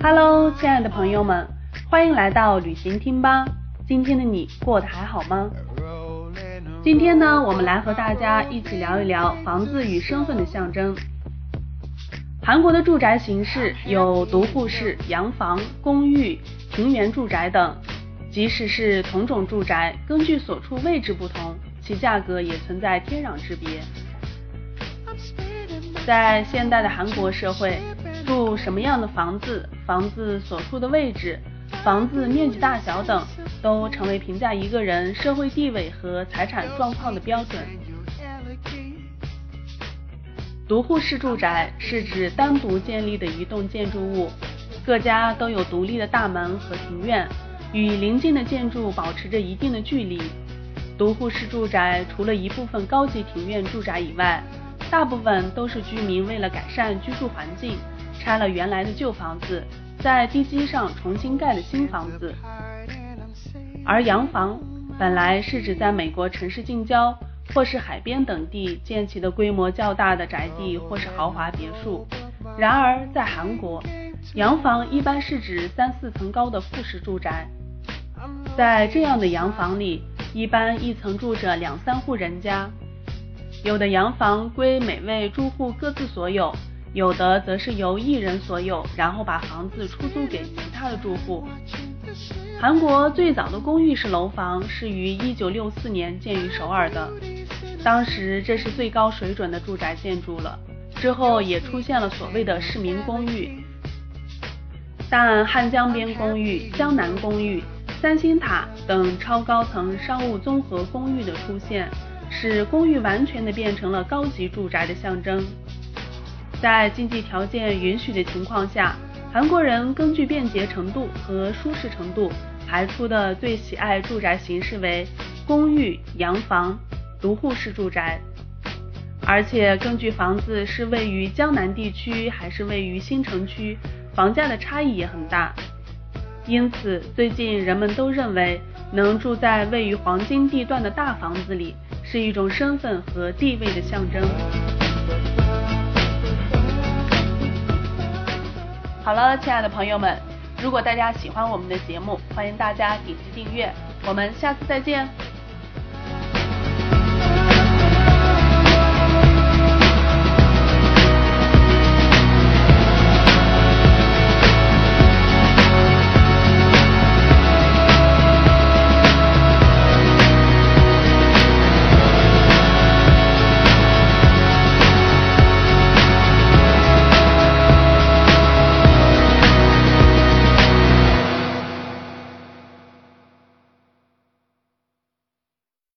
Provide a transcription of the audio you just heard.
Hello，亲爱的朋友们，欢迎来到旅行听吧。今天的你过得还好吗？今天呢，我们来和大家一起聊一聊房子与身份的象征。韩国的住宅形式有独户式、洋房、公寓、庭园住宅等，即使是同种住宅，根据所处位置不同，其价格也存在天壤之别。在现代的韩国社会，住什么样的房子、房子所处的位置、房子面积大小等，都成为评价一个人社会地位和财产状况的标准。独户式住宅是指单独建立的一栋建筑物，各家都有独立的大门和庭院，与邻近的建筑保持着一定的距离。独户式住宅除了一部分高级庭院住宅以外，大部分都是居民为了改善居住环境，拆了原来的旧房子，在地基上重新盖了新房子。而洋房本来是指在美国城市近郊或是海边等地建起的规模较大的宅地或是豪华别墅。然而在韩国，洋房一般是指三四层高的复式住宅，在这样的洋房里，一般一层住着两三户人家。有的洋房归每位住户各自所有，有的则是由一人所有，然后把房子出租给其他的住户。韩国最早的公寓式楼房是于一九六四年建于首尔的，当时这是最高水准的住宅建筑了。之后也出现了所谓的市民公寓，但汉江边公寓、江南公寓、三星塔等超高层商务综合公寓的出现。使公寓完全的变成了高级住宅的象征。在经济条件允许的情况下，韩国人根据便捷程度和舒适程度排出的最喜爱住宅形式为公寓、洋房、独户式住宅。而且根据房子是位于江南地区还是位于新城区，房价的差异也很大。因此，最近人们都认为能住在位于黄金地段的大房子里。是一种身份和地位的象征。好了，亲爱的朋友们，如果大家喜欢我们的节目，欢迎大家点击订阅。我们下次再见。